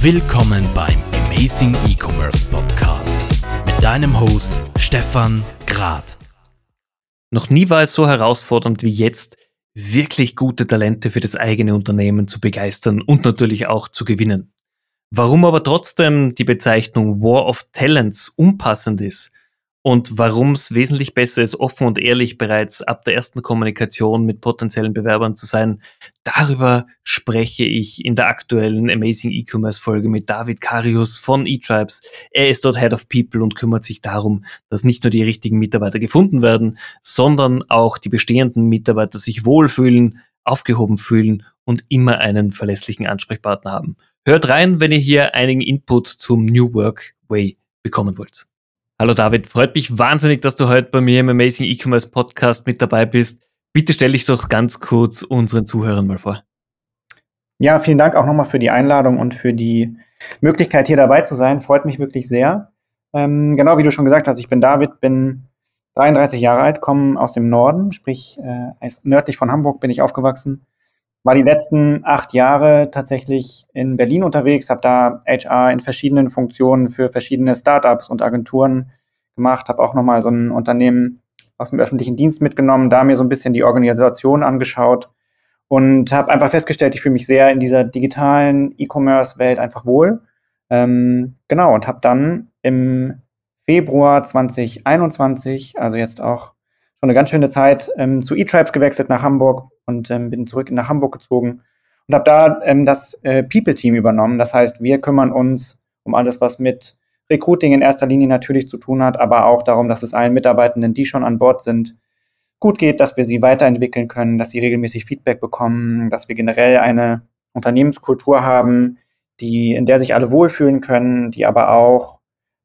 Willkommen beim Amazing E-Commerce Podcast mit deinem Host Stefan Grad. Noch nie war es so herausfordernd wie jetzt, wirklich gute Talente für das eigene Unternehmen zu begeistern und natürlich auch zu gewinnen. Warum aber trotzdem die Bezeichnung War of Talents unpassend ist und warum es wesentlich besser ist, offen und ehrlich bereits ab der ersten Kommunikation mit potenziellen Bewerbern zu sein. Darüber spreche ich in der aktuellen Amazing E-Commerce Folge mit David Karius von eTribes. Er ist dort Head of People und kümmert sich darum, dass nicht nur die richtigen Mitarbeiter gefunden werden, sondern auch die bestehenden Mitarbeiter sich wohlfühlen, aufgehoben fühlen und immer einen verlässlichen Ansprechpartner haben. Hört rein, wenn ihr hier einigen Input zum New Work Way bekommen wollt. Hallo David, freut mich wahnsinnig, dass du heute bei mir im Amazing E-Commerce Podcast mit dabei bist. Bitte stell dich doch ganz kurz unseren Zuhörern mal vor. Ja, vielen Dank auch nochmal für die Einladung und für die Möglichkeit, hier dabei zu sein. Freut mich wirklich sehr. Ähm, genau wie du schon gesagt hast, ich bin David, bin 33 Jahre alt, komme aus dem Norden, sprich äh, nördlich von Hamburg bin ich aufgewachsen. War die letzten acht Jahre tatsächlich in Berlin unterwegs, habe da HR in verschiedenen Funktionen für verschiedene Startups und Agenturen gemacht, habe auch nochmal so ein Unternehmen aus dem öffentlichen Dienst mitgenommen, da mir so ein bisschen die Organisation angeschaut und habe einfach festgestellt, ich fühle mich sehr in dieser digitalen E-Commerce-Welt einfach wohl. Ähm, genau, und habe dann im Februar 2021, also jetzt auch schon eine ganz schöne Zeit, ähm, zu eTribes gewechselt nach Hamburg, und ähm, bin zurück nach Hamburg gezogen und habe da ähm, das äh, People-Team übernommen. Das heißt, wir kümmern uns um alles, was mit Recruiting in erster Linie natürlich zu tun hat, aber auch darum, dass es allen Mitarbeitenden, die schon an Bord sind, gut geht, dass wir sie weiterentwickeln können, dass sie regelmäßig Feedback bekommen, dass wir generell eine Unternehmenskultur haben, die, in der sich alle wohlfühlen können, die aber auch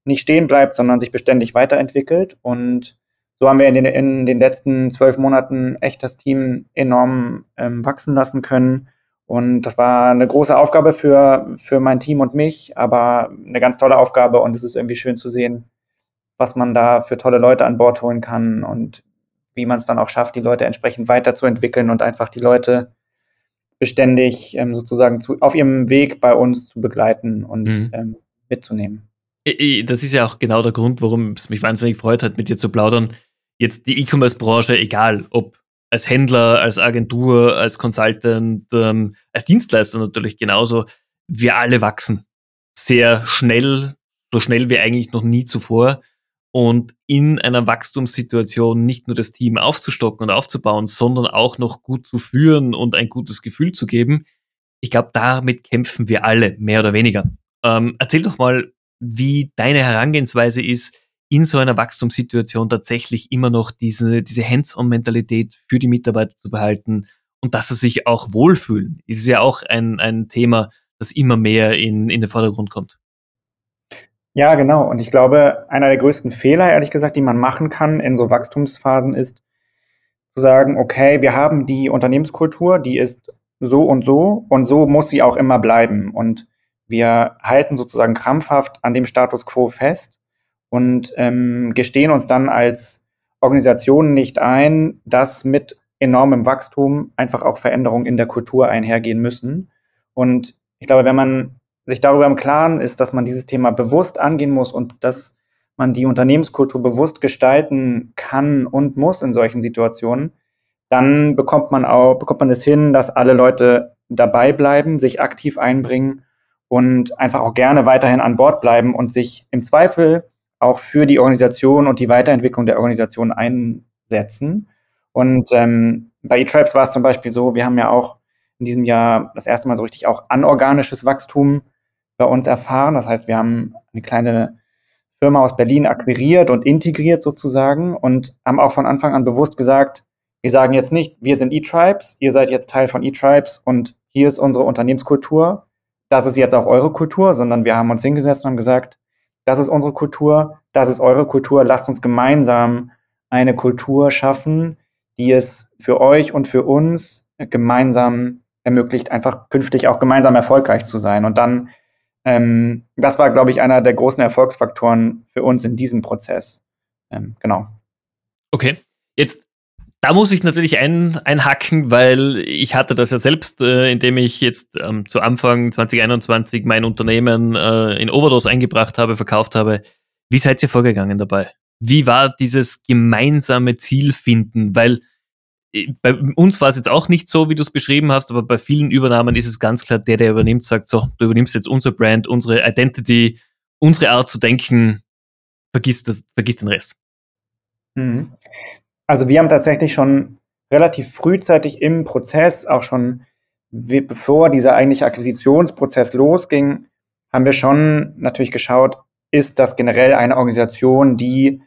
nicht stehen bleibt, sondern sich beständig weiterentwickelt. Und so haben wir in den, in den letzten zwölf Monaten echt das Team enorm ähm, wachsen lassen können. Und das war eine große Aufgabe für, für mein Team und mich, aber eine ganz tolle Aufgabe. Und es ist irgendwie schön zu sehen, was man da für tolle Leute an Bord holen kann und wie man es dann auch schafft, die Leute entsprechend weiterzuentwickeln und einfach die Leute beständig ähm, sozusagen zu, auf ihrem Weg bei uns zu begleiten und mhm. ähm, mitzunehmen. Das ist ja auch genau der Grund, warum es mich wahnsinnig freut hat, mit dir zu plaudern, jetzt die E-Commerce-Branche, egal ob als Händler, als Agentur, als Consultant, ähm, als Dienstleister natürlich genauso, wir alle wachsen sehr schnell, so schnell wie eigentlich noch nie zuvor. Und in einer Wachstumssituation nicht nur das Team aufzustocken und aufzubauen, sondern auch noch gut zu führen und ein gutes Gefühl zu geben. Ich glaube, damit kämpfen wir alle, mehr oder weniger. Ähm, erzähl doch mal, wie deine Herangehensweise ist, in so einer Wachstumssituation tatsächlich immer noch diese, diese Hands-on-Mentalität für die Mitarbeiter zu behalten und dass sie sich auch wohlfühlen. Ist ja auch ein, ein Thema, das immer mehr in, in den Vordergrund kommt. Ja, genau. Und ich glaube, einer der größten Fehler, ehrlich gesagt, die man machen kann in so Wachstumsphasen ist, zu sagen, okay, wir haben die Unternehmenskultur, die ist so und so und so muss sie auch immer bleiben. Und wir halten sozusagen krampfhaft an dem Status quo fest und ähm, gestehen uns dann als Organisation nicht ein, dass mit enormem Wachstum einfach auch Veränderungen in der Kultur einhergehen müssen. Und ich glaube, wenn man sich darüber im Klaren ist, dass man dieses Thema bewusst angehen muss und dass man die Unternehmenskultur bewusst gestalten kann und muss in solchen Situationen, dann bekommt man auch, bekommt man es hin, dass alle Leute dabei bleiben, sich aktiv einbringen und einfach auch gerne weiterhin an Bord bleiben und sich im Zweifel auch für die Organisation und die Weiterentwicklung der Organisation einsetzen. Und ähm, bei eTribes war es zum Beispiel so, wir haben ja auch in diesem Jahr das erste Mal so richtig auch anorganisches Wachstum bei uns erfahren. Das heißt, wir haben eine kleine Firma aus Berlin akquiriert und integriert sozusagen und haben auch von Anfang an bewusst gesagt, wir sagen jetzt nicht, wir sind eTribes, ihr seid jetzt Teil von eTribes und hier ist unsere Unternehmenskultur, das ist jetzt auch eure Kultur, sondern wir haben uns hingesetzt und haben gesagt, das ist unsere Kultur, das ist eure Kultur, lasst uns gemeinsam eine Kultur schaffen, die es für euch und für uns gemeinsam ermöglicht, einfach künftig auch gemeinsam erfolgreich zu sein. Und dann, ähm, das war, glaube ich, einer der großen Erfolgsfaktoren für uns in diesem Prozess. Ähm, genau. Okay, jetzt Da muss ich natürlich ein, einhacken, weil ich hatte das ja selbst, äh, indem ich jetzt ähm, zu Anfang 2021 mein Unternehmen äh, in Overdose eingebracht habe, verkauft habe. Wie seid ihr vorgegangen dabei? Wie war dieses gemeinsame Ziel finden? Weil äh, bei uns war es jetzt auch nicht so, wie du es beschrieben hast, aber bei vielen Übernahmen ist es ganz klar, der, der übernimmt, sagt so, du übernimmst jetzt unser Brand, unsere Identity, unsere Art zu denken, vergiss, das, vergiss den Rest. Mhm. Also wir haben tatsächlich schon relativ frühzeitig im Prozess, auch schon bevor dieser eigentliche Akquisitionsprozess losging, haben wir schon natürlich geschaut, ist das generell eine Organisation, die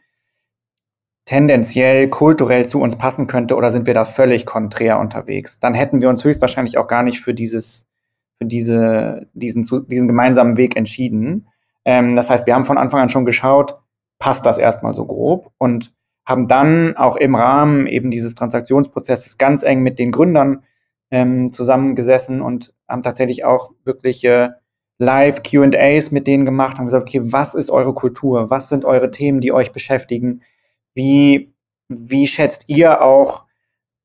tendenziell kulturell zu uns passen könnte oder sind wir da völlig konträr unterwegs? Dann hätten wir uns höchstwahrscheinlich auch gar nicht für dieses, für diese, diesen, diesen gemeinsamen Weg entschieden. Ähm, das heißt, wir haben von Anfang an schon geschaut, passt das erstmal so grob und haben dann auch im Rahmen eben dieses Transaktionsprozesses ganz eng mit den Gründern ähm, zusammengesessen und haben tatsächlich auch wirkliche Live QAs mit denen gemacht, haben gesagt, okay, was ist eure Kultur? Was sind eure Themen, die euch beschäftigen? Wie, wie schätzt ihr auch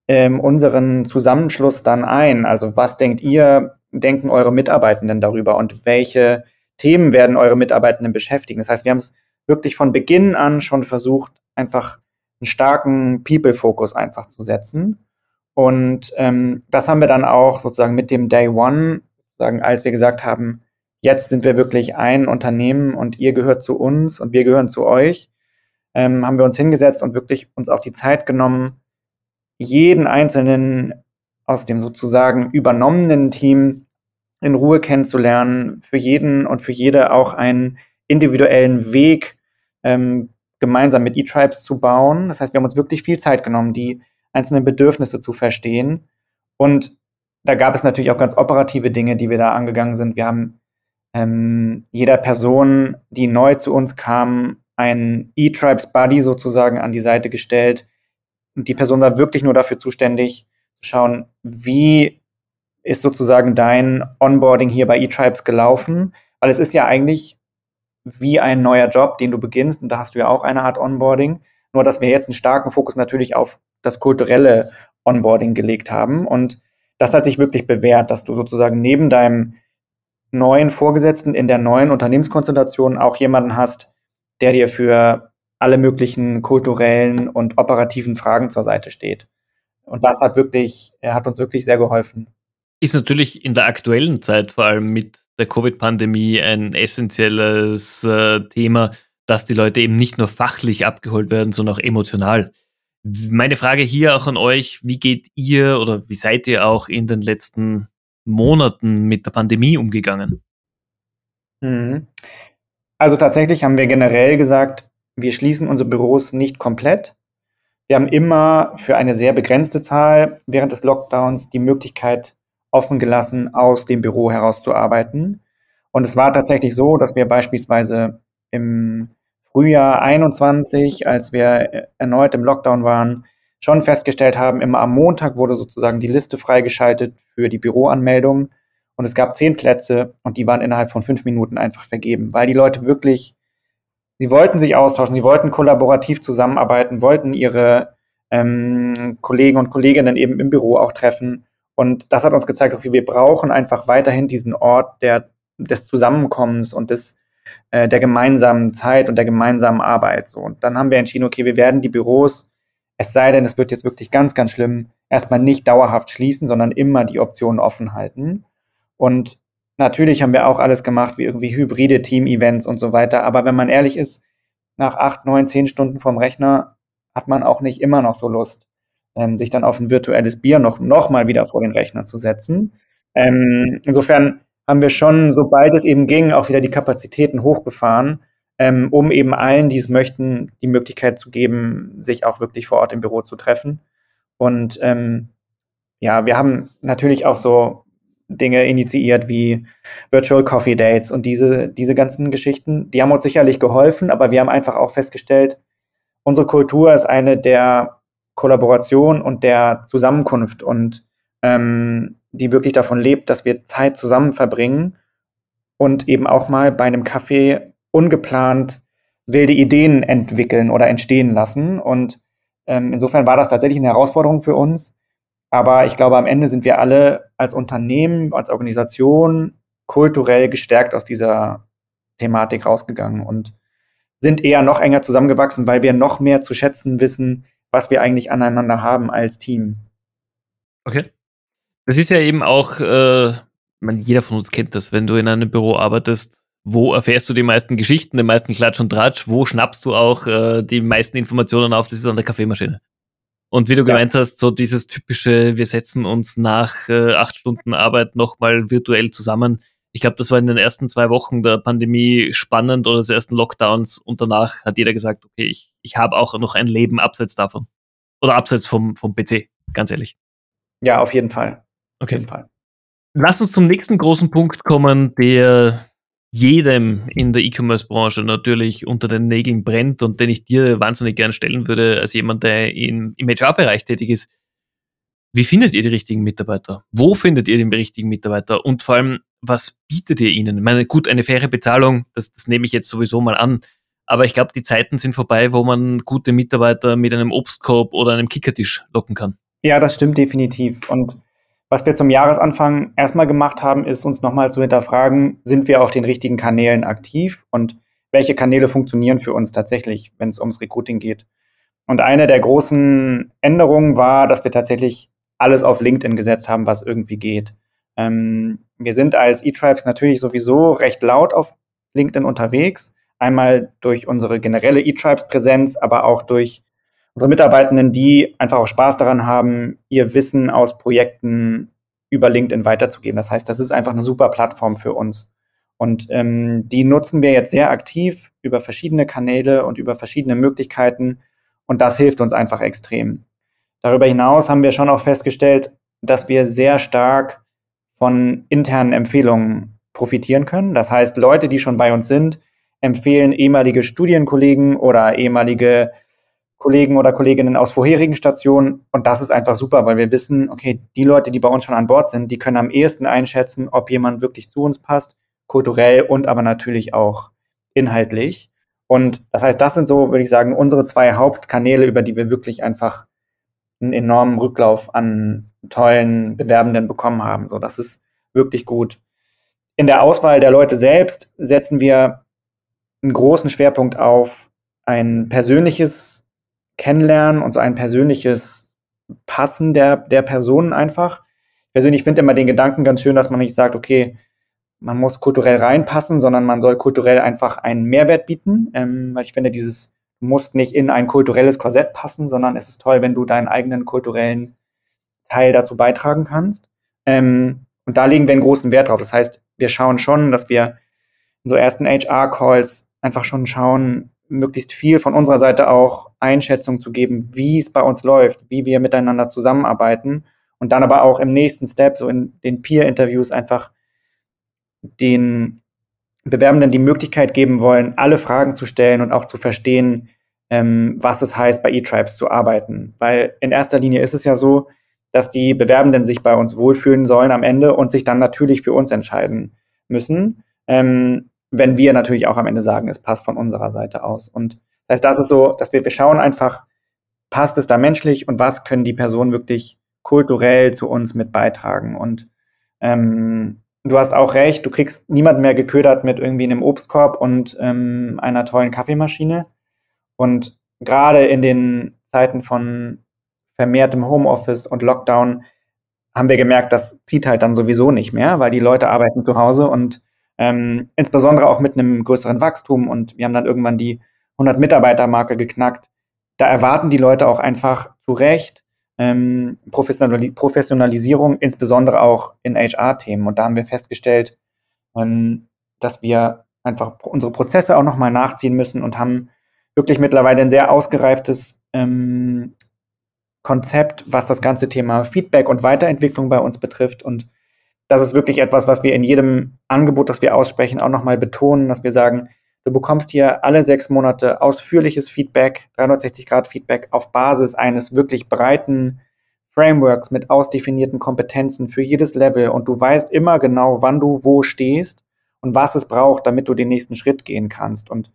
ähm, unseren Zusammenschluss dann ein? Also was denkt ihr, denken eure Mitarbeitenden darüber und welche Themen werden eure Mitarbeitenden beschäftigen? Das heißt, wir haben es wirklich von Beginn an schon versucht, einfach einen starken People-Fokus einfach zu setzen. Und ähm, das haben wir dann auch sozusagen mit dem Day One, sozusagen, als wir gesagt haben, jetzt sind wir wirklich ein Unternehmen und ihr gehört zu uns und wir gehören zu euch, ähm, haben wir uns hingesetzt und wirklich uns auch die Zeit genommen, jeden einzelnen aus dem sozusagen übernommenen Team in Ruhe kennenzulernen, für jeden und für jede auch einen individuellen Weg ähm, gemeinsam mit E-Tribes zu bauen. Das heißt, wir haben uns wirklich viel Zeit genommen, die einzelnen Bedürfnisse zu verstehen. Und da gab es natürlich auch ganz operative Dinge, die wir da angegangen sind. Wir haben ähm, jeder Person, die neu zu uns kam, einen E-Tribes Buddy sozusagen an die Seite gestellt. Und die Person war wirklich nur dafür zuständig, zu schauen, wie ist sozusagen dein Onboarding hier bei E-Tribes gelaufen. Weil es ist ja eigentlich wie ein neuer Job, den du beginnst. Und da hast du ja auch eine Art Onboarding. Nur, dass wir jetzt einen starken Fokus natürlich auf das kulturelle Onboarding gelegt haben. Und das hat sich wirklich bewährt, dass du sozusagen neben deinem neuen Vorgesetzten in der neuen Unternehmenskonstellation auch jemanden hast, der dir für alle möglichen kulturellen und operativen Fragen zur Seite steht. Und das hat wirklich, er hat uns wirklich sehr geholfen. Ist natürlich in der aktuellen Zeit vor allem mit der Covid-Pandemie ein essentielles äh, Thema, dass die Leute eben nicht nur fachlich abgeholt werden, sondern auch emotional. Meine Frage hier auch an euch, wie geht ihr oder wie seid ihr auch in den letzten Monaten mit der Pandemie umgegangen? Mhm. Also tatsächlich haben wir generell gesagt, wir schließen unsere Büros nicht komplett. Wir haben immer für eine sehr begrenzte Zahl während des Lockdowns die Möglichkeit offen gelassen, aus dem Büro herauszuarbeiten. Und es war tatsächlich so, dass wir beispielsweise im Frühjahr 21, als wir erneut im Lockdown waren, schon festgestellt haben, immer am Montag wurde sozusagen die Liste freigeschaltet für die Büroanmeldung. Und es gab zehn Plätze und die waren innerhalb von fünf Minuten einfach vergeben, weil die Leute wirklich, sie wollten sich austauschen, sie wollten kollaborativ zusammenarbeiten, wollten ihre ähm, Kollegen und Kolleginnen eben im Büro auch treffen. Und das hat uns gezeigt, okay, wir brauchen einfach weiterhin diesen Ort der, des Zusammenkommens und des, äh, der gemeinsamen Zeit und der gemeinsamen Arbeit. So. Und dann haben wir entschieden, okay, wir werden die Büros, es sei denn, es wird jetzt wirklich ganz, ganz schlimm, erstmal nicht dauerhaft schließen, sondern immer die Optionen offen halten. Und natürlich haben wir auch alles gemacht, wie irgendwie hybride Team-Events und so weiter. Aber wenn man ehrlich ist, nach acht, neun, zehn Stunden vorm Rechner hat man auch nicht immer noch so Lust, ähm, sich dann auf ein virtuelles Bier noch, noch mal wieder vor den Rechner zu setzen. Ähm, insofern haben wir schon, sobald es eben ging, auch wieder die Kapazitäten hochgefahren, ähm, um eben allen, die es möchten, die Möglichkeit zu geben, sich auch wirklich vor Ort im Büro zu treffen. Und ähm, ja, wir haben natürlich auch so Dinge initiiert wie Virtual Coffee Dates und diese, diese ganzen Geschichten. Die haben uns sicherlich geholfen, aber wir haben einfach auch festgestellt, unsere Kultur ist eine der Kollaboration und der Zusammenkunft und ähm, die wirklich davon lebt, dass wir Zeit zusammen verbringen und eben auch mal bei einem Kaffee ungeplant wilde Ideen entwickeln oder entstehen lassen. Und Ähm, insofern war das tatsächlich eine Herausforderung für uns. Aber ich glaube, am Ende sind wir alle als Unternehmen, als Organisation kulturell gestärkt aus dieser Thematik rausgegangen und sind eher noch enger zusammengewachsen, weil wir noch mehr zu schätzen wissen, was wir eigentlich aneinander haben als Team. Okay. Das ist ja eben auch, äh, man, jeder von uns kennt das, wenn du in einem Büro arbeitest, wo erfährst du die meisten Geschichten, den meisten Klatsch und Tratsch, wo schnappst du auch äh, die meisten Informationen auf, das ist an der Kaffeemaschine. Und wie du ja. gemeint hast, so dieses typische, wir setzen uns nach äh, acht Stunden Arbeit nochmal virtuell zusammen. Ich glaube, das war in den ersten zwei Wochen der Pandemie spannend oder des ersten Lockdowns und danach hat jeder gesagt, okay, ich, ich habe auch noch ein Leben abseits davon. Oder abseits vom, vom PC, ganz ehrlich. Ja, auf jeden Fall. Okay. Auf jeden Fall. Lass uns zum nächsten großen Punkt kommen, der jedem in der E-Commerce-Branche natürlich unter den Nägeln brennt und den ich dir wahnsinnig gern stellen würde, als jemand, der in, im HR-Bereich tätig ist. Wie findet ihr die richtigen Mitarbeiter? Wo findet ihr den richtigen Mitarbeiter? Und vor allem, was bietet ihr ihnen? Ich meine, gut, eine faire Bezahlung, das, das nehme ich jetzt sowieso mal an. Aber ich glaube, die Zeiten sind vorbei, wo man gute Mitarbeiter mit einem Obstkorb oder einem Kickertisch locken kann. Ja, das stimmt definitiv. Und was wir zum Jahresanfang erstmal gemacht haben, ist uns nochmal zu hinterfragen, sind wir auf den richtigen Kanälen aktiv und welche Kanäle funktionieren für uns tatsächlich, wenn es ums Recruiting geht. Und eine der großen Änderungen war, dass wir tatsächlich alles auf LinkedIn gesetzt haben, was irgendwie geht. Ähm, wir sind als E-Tribes natürlich sowieso recht laut auf LinkedIn unterwegs. Einmal durch unsere generelle E-Tribes-Präsenz, aber auch durch unsere Mitarbeitenden, die einfach auch Spaß daran haben, ihr Wissen aus Projekten über LinkedIn weiterzugeben. Das heißt, das ist einfach eine super Plattform für uns. Und ähm, die nutzen wir jetzt sehr aktiv über verschiedene Kanäle und über verschiedene Möglichkeiten. Und das hilft uns einfach extrem. Darüber hinaus haben wir schon auch festgestellt, dass wir sehr stark von internen Empfehlungen profitieren können. Das heißt, Leute, die schon bei uns sind, empfehlen ehemalige Studienkollegen oder ehemalige Kollegen oder Kolleginnen aus vorherigen Stationen. Und das ist einfach super, weil wir wissen, okay, die Leute, die bei uns schon an Bord sind, die können am ehesten einschätzen, ob jemand wirklich zu uns passt, kulturell und aber natürlich auch inhaltlich. Und das heißt, das sind so, würde ich sagen, unsere zwei Hauptkanäle, über die wir wirklich einfach einen enormen Rücklauf an tollen Bewerbenden bekommen haben. So, das ist wirklich gut. In der Auswahl der Leute selbst setzen wir einen großen Schwerpunkt auf ein persönliches Kennenlernen und so ein persönliches Passen der, der Personen einfach. Ich persönlich finde immer den Gedanken ganz schön, dass man nicht sagt, okay, man muss kulturell reinpassen, sondern man soll kulturell einfach einen Mehrwert bieten. Ähm, weil ich finde, dieses muss nicht in ein kulturelles Korsett passen, sondern es ist toll, wenn du deinen eigenen kulturellen Teil dazu beitragen kannst. Ähm, und da legen wir einen großen Wert drauf. Das heißt, wir schauen schon, dass wir in so ersten HR-Calls einfach schon schauen, möglichst viel von unserer Seite auch Einschätzung zu geben, wie es bei uns läuft, wie wir miteinander zusammenarbeiten und dann aber auch im nächsten Step, so in den Peer-Interviews einfach den Bewerbenden die Möglichkeit geben wollen, alle Fragen zu stellen und auch zu verstehen, ähm, was es heißt, bei eTribes zu arbeiten. Weil in erster Linie ist es ja so, dass die Bewerbenden sich bei uns wohlfühlen sollen am Ende und sich dann natürlich für uns entscheiden müssen. Ähm, wenn wir natürlich auch am Ende sagen, es passt von unserer Seite aus. Und das heißt, das ist so, dass wir, wir schauen einfach, passt es da menschlich und was können die Personen wirklich kulturell zu uns mit beitragen. Und ähm, du hast auch recht, du kriegst niemanden mehr geködert mit irgendwie einem Obstkorb und ähm, einer tollen Kaffeemaschine. Und gerade in den Zeiten von vermehrtem Homeoffice und Lockdown haben wir gemerkt, das zieht halt dann sowieso nicht mehr, weil die Leute arbeiten zu Hause und ähm, insbesondere auch mit einem größeren Wachstum und wir haben dann irgendwann die 100 Mitarbeiter-Marke geknackt. Da erwarten die Leute auch einfach zu Recht ähm, Professionali Professionalisierung, insbesondere auch in HR-Themen. Und da haben wir festgestellt, ähm, dass wir einfach unsere Prozesse auch nochmal nachziehen müssen und haben wirklich mittlerweile ein sehr ausgereiftes ähm, Konzept, was das ganze Thema Feedback und Weiterentwicklung bei uns betrifft und das ist wirklich etwas, was wir in jedem Angebot, das wir aussprechen, auch nochmal betonen, dass wir sagen, du bekommst hier alle sechs Monate ausführliches Feedback, 360 Grad Feedback auf Basis eines wirklich breiten Frameworks mit ausdefinierten Kompetenzen für jedes Level und du weißt immer genau, wann du wo stehst und was es braucht, damit du den nächsten Schritt gehen kannst. Und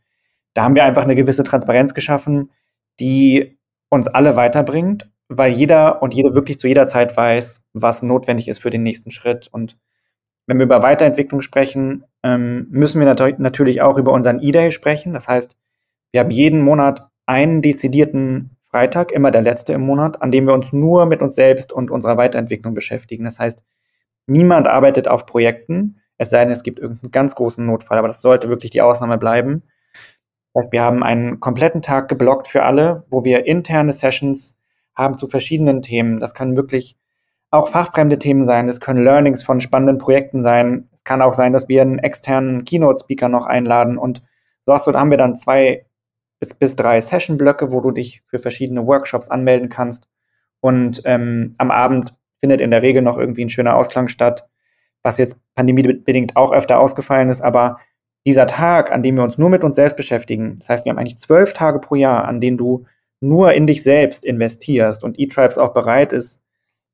da haben wir einfach eine gewisse Transparenz geschaffen, die uns alle weiterbringt, weil jeder und jede wirklich zu jeder Zeit weiß, was notwendig ist für den nächsten Schritt. Und wenn wir über Weiterentwicklung sprechen, ähm, müssen wir nat natürlich auch über unseren E-Day sprechen. Das heißt, wir haben jeden Monat einen dezidierten Freitag, immer der letzte im Monat, an dem wir uns nur mit uns selbst und unserer Weiterentwicklung beschäftigen. Das heißt, niemand arbeitet auf Projekten, es sei denn, es gibt irgendeinen ganz großen Notfall, aber das sollte wirklich die Ausnahme bleiben. Das heißt, wir haben einen kompletten Tag geblockt für alle, wo wir interne Sessions haben zu verschiedenen Themen. Das kann wirklich auch fachfremde Themen sein. Das können Learnings von spannenden Projekten sein. Es kann auch sein, dass wir einen externen Keynote-Speaker noch einladen. Und so hast du, da haben wir dann zwei bis, bis drei Session-Blöcke, wo du dich für verschiedene Workshops anmelden kannst. Und ähm, am Abend findet in der Regel noch irgendwie ein schöner Ausklang statt, was jetzt pandemiebedingt auch öfter ausgefallen ist. Aber dieser Tag, an dem wir uns nur mit uns selbst beschäftigen, das heißt, wir haben eigentlich zwölf Tage pro Jahr, an denen du nur in dich selbst investierst und eTribes auch bereit ist,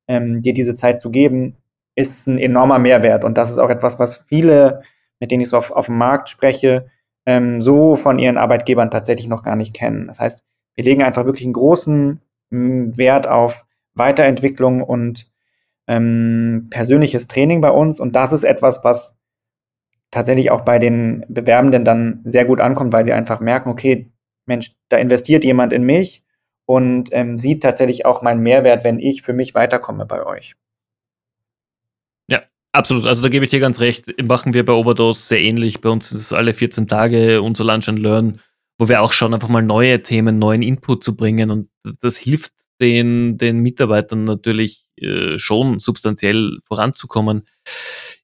ähm, dir diese Zeit zu geben, ist ein enormer Mehrwert. Und das ist auch etwas, was viele, mit denen ich so auf, auf dem Markt spreche, ähm, so von ihren Arbeitgebern tatsächlich noch gar nicht kennen. Das heißt, wir legen einfach wirklich einen großen m, Wert auf Weiterentwicklung und ähm, persönliches Training bei uns. Und das ist etwas, was tatsächlich auch bei den Bewerbenden dann sehr gut ankommt, weil sie einfach merken, okay, Mensch, da investiert jemand in mich und ähm, sieht tatsächlich auch meinen Mehrwert, wenn ich für mich weiterkomme bei euch. Ja, absolut. Also da gebe ich dir ganz recht. Machen wir bei Overdose sehr ähnlich. Bei uns ist es alle 14 Tage unser Lunch and Learn, wo wir auch schauen, einfach mal neue Themen, neuen Input zu bringen. Und das hilft den, den Mitarbeitern natürlich äh, schon substanziell voranzukommen.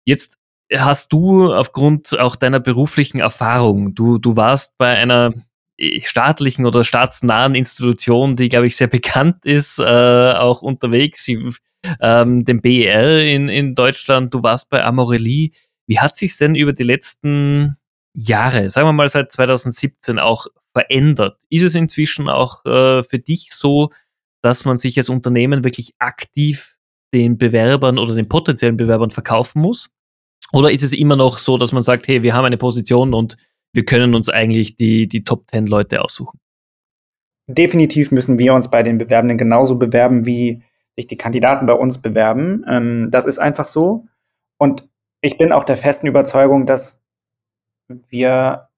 Jetzt hast du aufgrund auch deiner beruflichen Erfahrung, du, du warst bei einer staatlichen oder staatsnahen Institution, die, glaube ich, sehr bekannt ist, äh, auch unterwegs, ähm, dem BER in, in Deutschland, du warst bei Amorelie. Wie hat sich denn über die letzten Jahre, sagen wir mal seit 2017 auch verändert? Ist es inzwischen auch äh, für dich so, dass man sich als Unternehmen wirklich aktiv den Bewerbern oder den potenziellen Bewerbern verkaufen muss? Oder ist es immer noch so, dass man sagt, hey, wir haben eine Position und wir können uns eigentlich die, die Top 10 Leute aussuchen? Definitiv müssen wir uns bei den Bewerbenden genauso bewerben, wie sich die Kandidaten bei uns bewerben. Ähm, das ist einfach so. Und ich bin auch der festen Überzeugung, dass wir,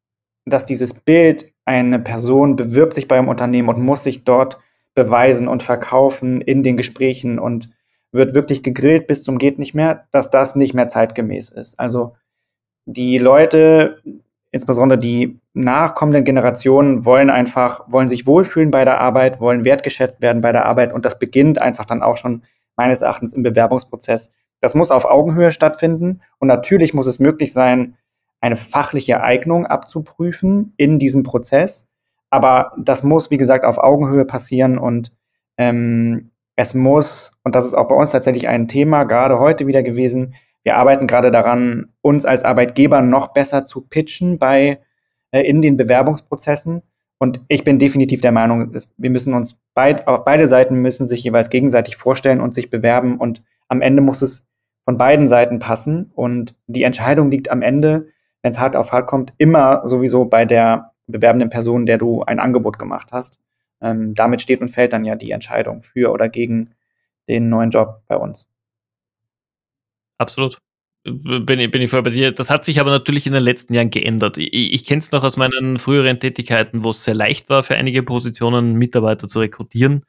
dass dieses Bild, eine Person bewirbt sich beim Unternehmen und muss sich dort beweisen und verkaufen in den Gesprächen und wird wirklich gegrillt bis zum geht nicht mehr, dass das nicht mehr zeitgemäß ist. Also die Leute, insbesondere die nachkommenden Generationen, wollen einfach, wollen sich wohlfühlen bei der Arbeit, wollen wertgeschätzt werden bei der Arbeit und das beginnt einfach dann auch schon meines Erachtens im Bewerbungsprozess. Das muss auf Augenhöhe stattfinden und natürlich muss es möglich sein, eine fachliche Eignung abzuprüfen in diesem Prozess. Aber das muss, wie gesagt, auf Augenhöhe passieren und ähm, es muss, und das ist auch bei uns tatsächlich ein Thema, gerade heute wieder gewesen, wir arbeiten gerade daran, uns als Arbeitgeber noch besser zu pitchen bei, äh, in den Bewerbungsprozessen. Und ich bin definitiv der Meinung, es, wir müssen uns beid, beide Seiten müssen sich jeweils gegenseitig vorstellen und sich bewerben. Und am Ende muss es von beiden Seiten passen. Und die Entscheidung liegt am Ende, wenn es hart auf hart kommt, immer sowieso bei der bewerbenden Person, der du ein Angebot gemacht hast. Ähm, damit steht und fällt dann ja die Entscheidung für oder gegen den neuen Job bei uns. Absolut. Bin ich, bin ich voll bei dir. Das hat sich aber natürlich in den letzten Jahren geändert. Ich, ich kenne es noch aus meinen früheren Tätigkeiten, wo es sehr leicht war, für einige Positionen Mitarbeiter zu rekrutieren.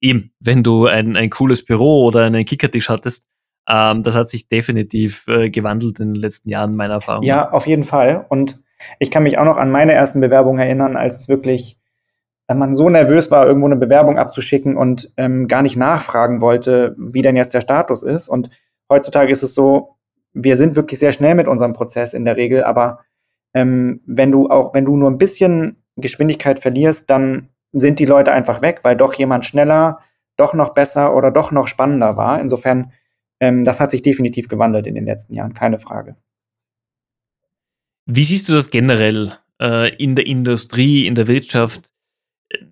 Eben, wenn du ein, ein cooles Büro oder einen Kickertisch hattest. Ähm, das hat sich definitiv äh, gewandelt in den letzten Jahren, meiner Erfahrung. Ja, auf jeden Fall. Und ich kann mich auch noch an meine ersten Bewerbungen erinnern, als es wirklich man so nervös war, irgendwo eine Bewerbung abzuschicken und ähm, gar nicht nachfragen wollte, wie denn jetzt der Status ist. Und heutzutage ist es so, wir sind wirklich sehr schnell mit unserem Prozess in der Regel, aber ähm, wenn du auch, wenn du nur ein bisschen Geschwindigkeit verlierst, dann sind die Leute einfach weg, weil doch jemand schneller, doch noch besser oder doch noch spannender war. Insofern, ähm, das hat sich definitiv gewandelt in den letzten Jahren, keine Frage. Wie siehst du das generell äh, in der Industrie, in der Wirtschaft?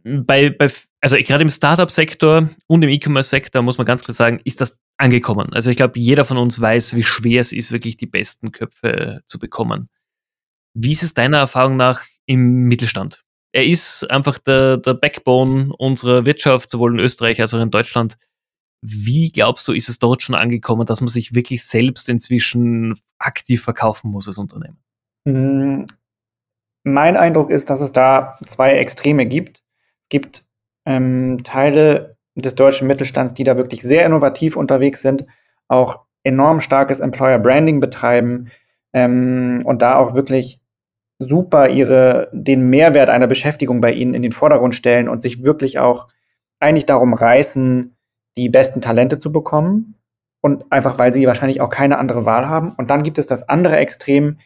bei, bei also gerade im Startup-Sektor und im E-Commerce-Sektor muss man ganz klar sagen, ist das angekommen. Also ich glaube, jeder von uns weiß, wie schwer es ist, wirklich die besten Köpfe zu bekommen. Wie ist es deiner Erfahrung nach im Mittelstand? er ist einfach der, der Backbone unserer Wirtschaft, sowohl in Österreich als auch in Deutschland. Wie glaubst du, ist es dort schon angekommen, dass man sich wirklich selbst inzwischen aktiv verkaufen muss als Unternehmen? Hm, mein Eindruck ist, dass es da zwei Extreme gibt. Es gibt ähm, Teile des deutschen Mittelstands, die da wirklich sehr innovativ unterwegs sind, auch enorm starkes Employer Branding betreiben ähm, und da auch wirklich super ihre, den Mehrwert einer Beschäftigung bei ihnen in den Vordergrund stellen und sich wirklich auch eigentlich darum reißen, die besten Talente zu bekommen. Und einfach, weil sie wahrscheinlich auch keine andere Wahl haben. Und dann gibt es das andere Extrem,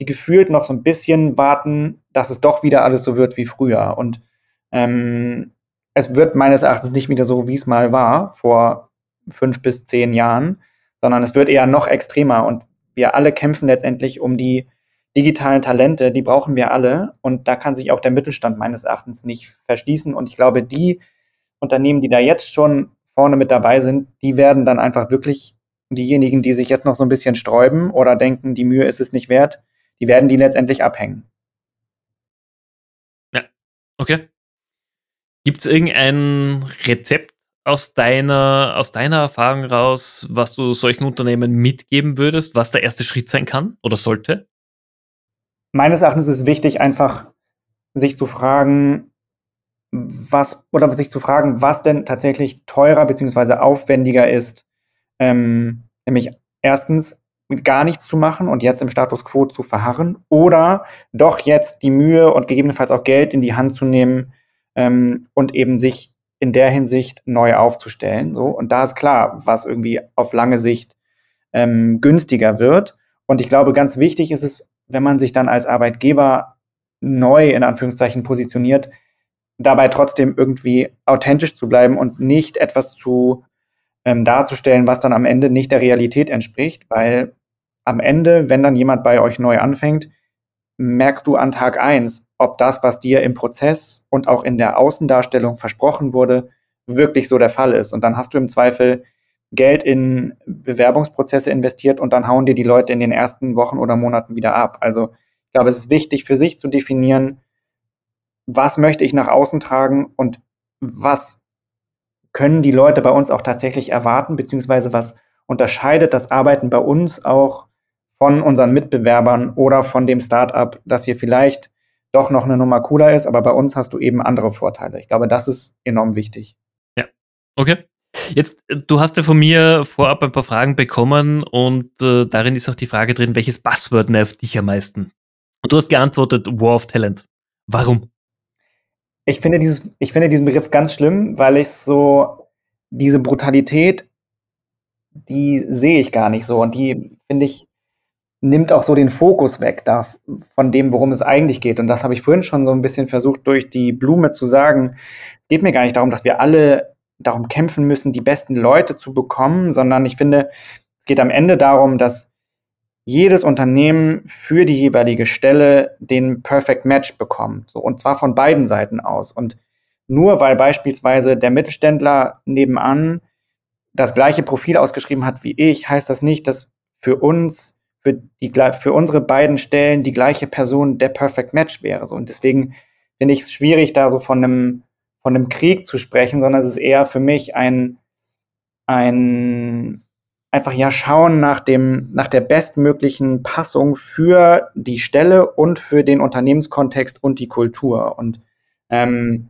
die gefühlt noch so ein bisschen warten, dass es doch wieder alles so wird wie früher. Und ähm, es wird meines Erachtens nicht wieder so, wie es mal war, vor fünf bis zehn Jahren, sondern es wird eher noch extremer. Und wir alle kämpfen letztendlich um die digitalen Talente, die brauchen wir alle. Und da kann sich auch der Mittelstand meines Erachtens nicht verschließen. Und ich glaube, die Unternehmen, die da jetzt schon vorne mit dabei sind, die werden dann einfach wirklich diejenigen, die sich jetzt noch so ein bisschen sträuben oder denken, die Mühe ist es nicht wert, die werden die letztendlich abhängen. Ja, okay. Gibt es irgendein Rezept aus deiner, aus deiner Erfahrung raus, was du solchen Unternehmen mitgeben würdest, was der erste Schritt sein kann oder sollte? meines Erachtens ist es wichtig, einfach sich zu fragen, was, oder sich zu fragen, was denn tatsächlich teurer beziehungsweise aufwendiger ist, ähm, nämlich erstens gar nichts zu machen und jetzt im Status quo zu verharren oder doch jetzt die Mühe und gegebenenfalls auch Geld in die Hand zu nehmen ähm, und eben sich in der Hinsicht neu aufzustellen. So und da ist klar, was irgendwie auf lange Sicht ähm, günstiger wird. Und ich glaube, ganz wichtig ist es wenn man sich dann als Arbeitgeber neu in Anführungszeichen positioniert, dabei trotzdem irgendwie authentisch zu bleiben und nicht etwas zu ähm, darzustellen, was dann am Ende nicht der Realität entspricht, weil am Ende, wenn dann jemand bei euch neu anfängt, merkst du an Tag eins, ob das, was dir im Prozess und auch in der Außendarstellung versprochen wurde, wirklich so der Fall ist. Und dann hast du im Zweifel Geld in Bewerbungsprozesse investiert und dann hauen dir die Leute in den ersten Wochen oder Monaten wieder ab. Also ich glaube, es ist wichtig für sich zu definieren, was möchte ich nach außen tragen und was können die Leute bei uns auch tatsächlich erwarten, beziehungsweise was unterscheidet das Arbeiten bei uns auch von unseren Mitbewerbern oder von dem Startup, das hier vielleicht doch noch eine Nummer cooler ist, aber bei uns hast du eben andere Vorteile. Ich glaube, das ist enorm wichtig. Ja, okay. Jetzt, äh, du hast ja von mir vorab ein paar Fragen bekommen und äh, darin ist auch die Frage drin, welches Passwort nervt dich am meisten? Und du hast geantwortet War of Talent. Warum? Ich finde, dieses, ich finde diesen Begriff ganz schlimm, weil ich so diese Brutalität, die sehe ich gar nicht so und die finde ich nimmt auch so den Fokus weg da von dem, worum es eigentlich geht. Und das habe ich vorhin schon so ein bisschen versucht durch die Blume zu sagen. Es geht mir gar nicht darum, dass wir alle darum kämpfen müssen, die besten Leute zu bekommen, sondern ich finde, es geht am Ende darum, dass jedes Unternehmen für die jeweilige Stelle den Perfect Match bekommt. So, und zwar von beiden Seiten aus. Und nur weil beispielsweise der Mittelständler nebenan das gleiche Profil ausgeschrieben hat wie ich, heißt das nicht, dass für uns, für, die, für unsere beiden Stellen die gleiche Person der Perfect Match wäre. So, und deswegen finde ich es schwierig, da so von einem von einem Krieg zu sprechen, sondern es ist eher für mich ein, ein einfach ja schauen nach dem, nach der bestmöglichen Passung für die Stelle und für den Unternehmenskontext und die Kultur. Und ähm,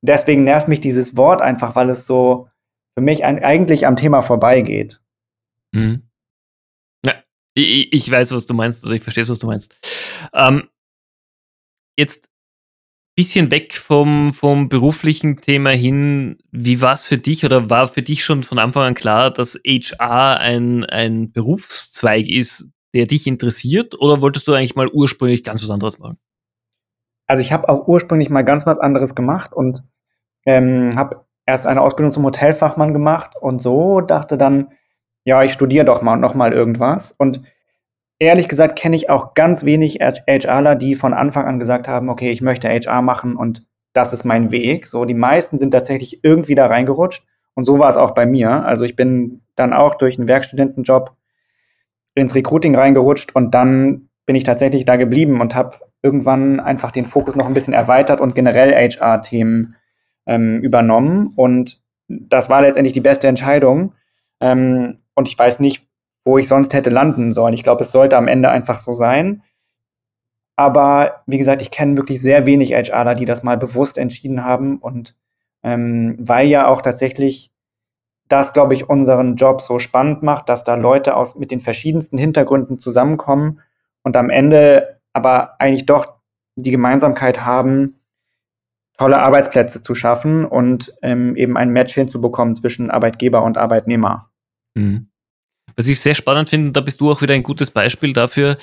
deswegen nervt mich dieses Wort einfach, weil es so für mich ein, eigentlich am Thema vorbeigeht. Mhm. Ich, weiß, was du meinst, oder ich verstehe, was du meinst. Ähm, jetzt bisschen weg vom, vom beruflichen Thema hin, wie war es für dich oder war für dich schon von Anfang an klar, dass HR ein, ein Berufszweig ist, der dich interessiert oder wolltest du eigentlich mal ursprünglich ganz was anderes machen? Also ich habe auch ursprünglich mal ganz was anderes gemacht und ähm, habe erst eine Ausbildung zum Hotelfachmann gemacht und so dachte dann, ja, ich studiere doch mal noch mal irgendwas und ehrlich gesagt kenne ich auch ganz wenig HRler, die von Anfang an gesagt haben, okay, ich möchte HR machen und das ist mein Weg. So, die meisten sind tatsächlich irgendwie da reingerutscht. Und so war es auch bei mir. Also ich bin dann auch durch einen Werkstudentenjob ins Recruiting reingerutscht und dann bin ich tatsächlich da geblieben und habe irgendwann einfach den Fokus noch ein bisschen erweitert und generell HR-Themen ähm, übernommen. Und das war letztendlich die beste Entscheidung. Ähm, und ich weiß nicht, wo ich sonst hätte landen sollen. Ich glaube, es sollte am Ende einfach so sein. Aber wie gesagt, ich kenne wirklich sehr wenig HRler, die das mal bewusst entschieden haben. Und ähm, weil ja auch tatsächlich das, glaube ich, unseren Job so spannend macht, dass da Leute aus mit den verschiedensten Hintergründen zusammenkommen und am Ende aber eigentlich doch die Gemeinsamkeit haben, tolle Arbeitsplätze zu schaffen und ähm, eben ein Match hinzubekommen zwischen Arbeitgeber und Arbeitnehmer. Mhm. Was ich sehr spannend finde, da bist du auch wieder ein gutes Beispiel dafür,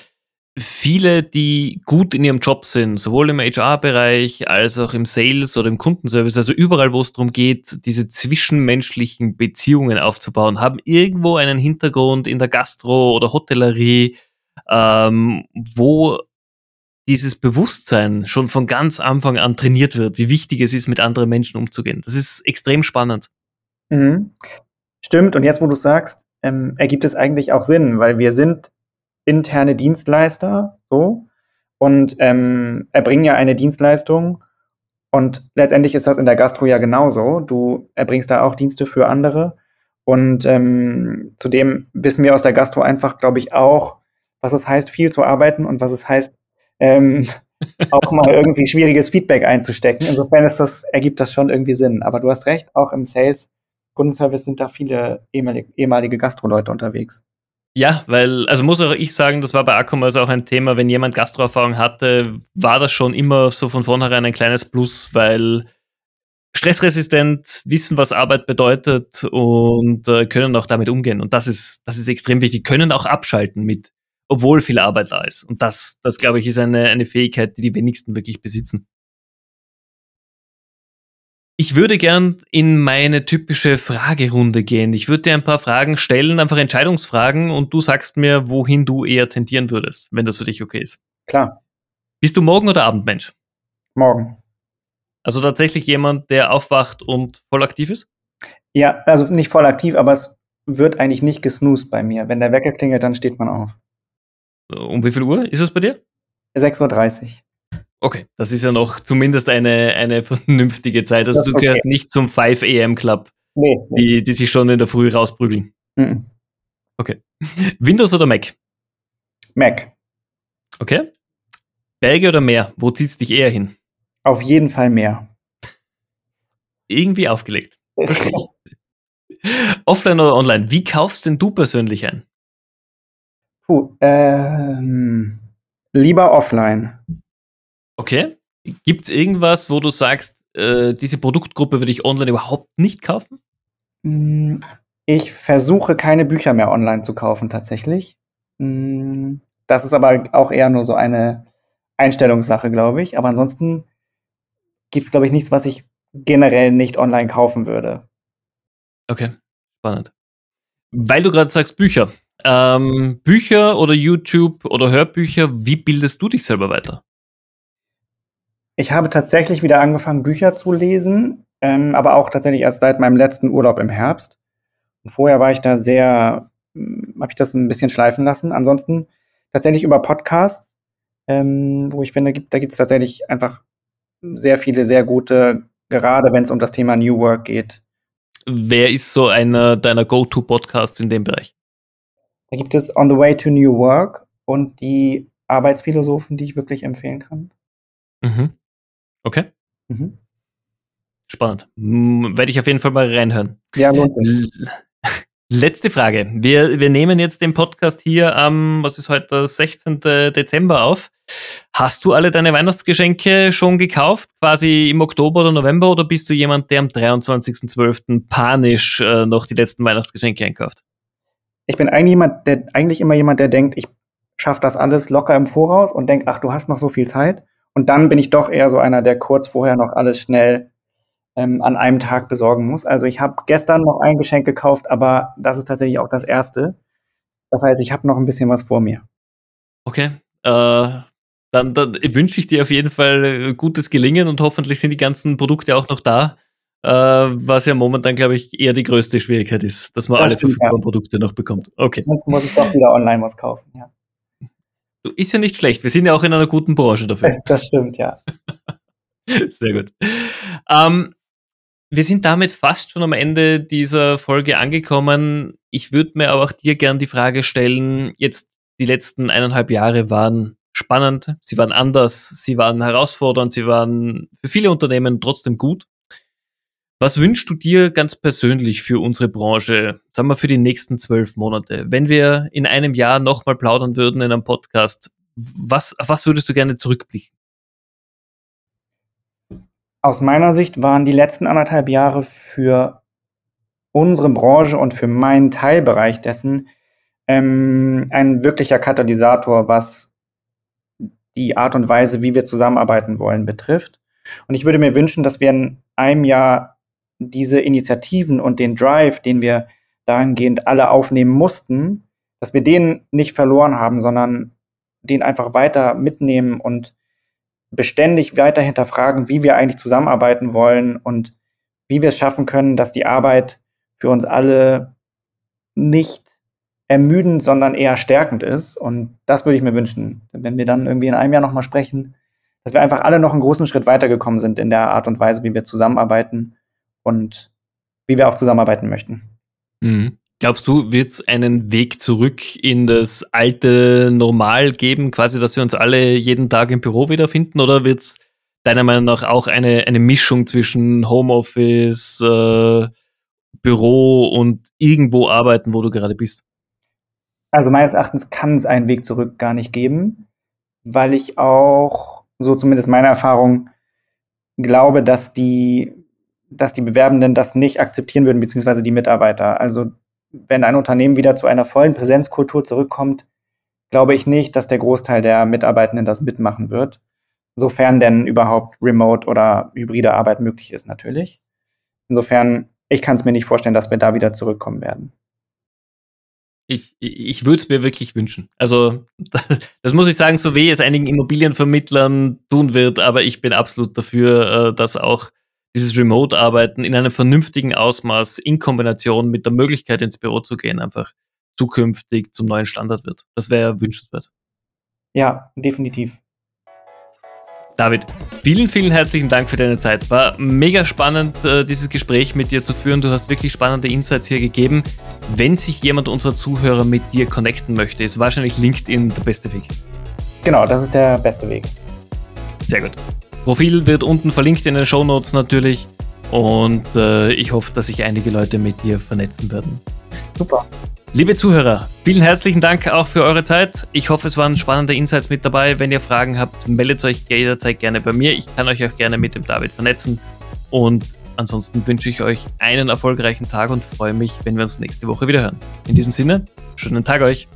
viele, die gut in ihrem Job sind, sowohl im HR-Bereich als auch im Sales oder im Kundenservice, also überall, wo es darum geht, diese zwischenmenschlichen Beziehungen aufzubauen, haben irgendwo einen Hintergrund in der Gastro oder Hotellerie, ähm, wo dieses Bewusstsein schon von ganz Anfang an trainiert wird, wie wichtig es ist, mit anderen Menschen umzugehen. Das ist extrem spannend. Mhm. Stimmt, und jetzt, wo du sagst, ähm, ergibt es eigentlich auch Sinn, weil wir sind interne Dienstleister, so, und ähm, erbringen ja eine Dienstleistung. Und letztendlich ist das in der Gastro ja genauso. Du erbringst da auch Dienste für andere. Und ähm, zudem wissen wir aus der Gastro einfach, glaube ich, auch, was es heißt, viel zu arbeiten und was es heißt, ähm, auch mal irgendwie schwieriges Feedback einzustecken. Insofern ist das, ergibt das schon irgendwie Sinn. Aber du hast recht, auch im Sales, Kundenservice sind da viele ehemalige, ehemalige Gastro-Leute unterwegs. Ja, weil, also muss auch ich sagen, das war bei Acommerce auch ein Thema, wenn jemand Gastroerfahrung hatte, war das schon immer so von vornherein ein kleines Plus, weil stressresistent, wissen, was Arbeit bedeutet und äh, können auch damit umgehen. Und das ist, das ist extrem wichtig. Können auch abschalten mit, obwohl viel Arbeit da ist. Und das, das glaube ich, ist eine, eine Fähigkeit, die die wenigsten wirklich besitzen. Ich würde gern in meine typische Fragerunde gehen. Ich würde dir ein paar Fragen stellen, einfach Entscheidungsfragen, und du sagst mir, wohin du eher tendieren würdest, wenn das für dich okay ist. Klar. Bist du Morgen- oder Abendmensch? Morgen. Also tatsächlich jemand, der aufwacht und voll aktiv ist? Ja, also nicht voll aktiv, aber es wird eigentlich nicht gesnoost bei mir. Wenn der Wecker klingelt, dann steht man auf. Um wie viel Uhr ist es bei dir? 6.30 Uhr. Okay, das ist ja noch zumindest eine, eine vernünftige Zeit. Also du okay. gehörst nicht zum 5 AM Club, nee, nee. die, die sich schon in der Früh rausprügeln. Mhm. Okay. Windows oder Mac? Mac. Okay. Berge oder Meer? Wo ziehst du dich eher hin? Auf jeden Fall mehr. Irgendwie aufgelegt. Offline oder online? Wie kaufst denn du persönlich ein? Puh, ähm, lieber offline. Okay. Gibt es irgendwas, wo du sagst, äh, diese Produktgruppe würde ich online überhaupt nicht kaufen? Mm, Ich versuche keine Bücher mehr online zu kaufen, tatsächlich. Mm, Das ist aber auch eher nur so eine Einstellungssache, glaube ich. Aber ansonsten gibt es, glaube ich, nichts, was ich generell nicht online kaufen würde. Okay, spannend. Weil du gerade sagst Bücher. Ähm, Bücher oder YouTube oder Hörbücher, wie bildest du dich selber weiter? Ich habe tatsächlich wieder angefangen, Bücher zu lesen, ähm, aber auch tatsächlich erst seit meinem letzten Urlaub im Herbst. Und vorher war ich da sehr, habe ich das ein bisschen schleifen lassen. Ansonsten tatsächlich über Podcasts, ähm, wo ich finde, da gibt es tatsächlich einfach sehr viele, sehr gute, gerade wenn es um das Thema New Work geht. Wer ist so einer deiner Go-To-Podcasts in dem Bereich? Da gibt es On the Way to New Work und die Arbeitsphilosophen, die ich wirklich empfehlen kann. Mhm. Okay, Mhm. spannend. Hm, Werde ich auf jeden Fall mal reinhören. Ja, lohnt. Letzte Frage. Wir, wir nehmen jetzt den Podcast hier am, was ist heute, der 16. Dezember auf. Hast du alle deine Weihnachtsgeschenke schon gekauft, quasi im Oktober oder November, oder bist du jemand, der am 23.12. panisch äh, noch die letzten Weihnachtsgeschenke einkauft? Ich bin eigentlich jemand, der eigentlich immer jemand, der denkt, ich schaffe das alles locker im Voraus und denkt, ach, du hast noch so viel Zeit. Und dann bin ich doch eher so einer, der kurz vorher noch alles schnell ähm, an einem Tag besorgen muss. Also ich habe gestern noch ein Geschenk gekauft, aber das ist tatsächlich auch das erste. Das heißt, ich habe noch ein bisschen was vor mir. Okay. Äh, dann, dann wünsche ich dir auf jeden Fall äh, gutes Gelingen und hoffentlich sind die ganzen Produkte auch noch da. Äh, was ja momentan, glaube ich, eher die größte Schwierigkeit ist, dass man Das alle verfügbaren ja. Produkte noch bekommt. Okay. Sonst muss ich doch wieder online was kaufen. Ja. Ist ja nicht schlecht. Wir sind ja auch in einer guten Branche dafür. Das, stimmt, ja. Sehr gut. Ähm, wir sind damit fast schon am Ende dieser Folge angekommen. Ich würde mir aber auch dir gern die Frage stellen, jetzt die letzten eineinhalb Jahre waren spannend, sie waren anders, sie waren herausfordernd, sie waren für viele Unternehmen trotzdem gut. Was wünschst du dir ganz persönlich für unsere Branche, sagen wir für die nächsten zwölf Monate? Wenn wir in einem Jahr nochmal plaudern würden in einem Podcast, was, auf was würdest du gerne zurückblicken? Aus meiner Sicht waren die letzten anderthalb Jahre für unsere Branche und für meinen Teilbereich dessen ähm, ein wirklicher Katalysator, was die Art und Weise, wie wir zusammenarbeiten wollen, betrifft. Und ich würde mir wünschen, dass wir in einem Jahr diese Initiativen und den Drive, den wir dahingehend alle aufnehmen mussten, dass wir den nicht verloren haben, sondern den einfach weiter mitnehmen und beständig weiter hinterfragen, wie wir eigentlich zusammenarbeiten wollen und wie wir es schaffen können, dass die Arbeit für uns alle nicht ermüdend, sondern eher stärkend ist. Und das würde ich mir wünschen, wenn wir dann irgendwie in einem Jahr nochmal sprechen, dass wir einfach alle noch einen großen Schritt weitergekommen sind in der Art und Weise, wie wir zusammenarbeiten und wie wir auch zusammenarbeiten möchten. Mhm. Glaubst du, wird es einen Weg zurück in das alte Normal geben, quasi, dass wir uns alle jeden Tag im Büro wiederfinden? Oder wird es deiner Meinung nach auch eine, eine Mischung zwischen Homeoffice, äh, Büro und irgendwo arbeiten, wo du gerade bist? Also meines Erachtens kann es einen Weg zurück gar nicht geben, weil ich auch, so zumindest meine Erfahrung, glaube, dass die, dass die Bewerbenden das nicht akzeptieren würden, beziehungsweise die Mitarbeiter. Also wenn ein Unternehmen wieder zu einer vollen Präsenzkultur zurückkommt, glaube ich nicht, dass der Großteil der Mitarbeitenden das mitmachen wird. Sofern denn überhaupt Remote oder hybride Arbeit möglich ist, natürlich. Insofern, ich kann es mir nicht vorstellen, dass wir da wieder zurückkommen werden. Ich, ich würde es mir wirklich wünschen. Also, das muss ich sagen, so weh es einigen Immobilienvermittlern tun wird, aber ich bin absolut dafür, äh, dass auch dieses Remote-Arbeiten in einem vernünftigen Ausmaß in Kombination mit der Möglichkeit ins Büro zu gehen einfach zukünftig zum neuen Standard wird. Das wäre wünschenswert. Ja, definitiv. David, vielen, vielen herzlichen Dank für deine Zeit. War mega spannend, äh, dieses Gespräch mit dir zu führen. Du hast wirklich spannende Insights hier gegeben. Wenn sich jemand unserer Zuhörer mit dir connecten möchte, ist wahrscheinlich LinkedIn der beste Weg. Genau, das ist der beste Weg. Sehr gut. Profil wird unten verlinkt in den Show Notes natürlich. Und äh, ich hoffe, dass sich einige Leute mit dir vernetzen werden. Super. Liebe Zuhörer, vielen herzlichen Dank auch für eure Zeit. Ich hoffe, es waren spannende Insights mit dabei. Wenn ihr Fragen habt, meldet euch jederzeit gerne bei mir. Ich kann euch auch gerne mit dem David vernetzen. Und ansonsten wünsche ich euch einen erfolgreichen Tag und freue mich, wenn wir uns nächste Woche wieder hören. In diesem Sinne, schönen Tag euch.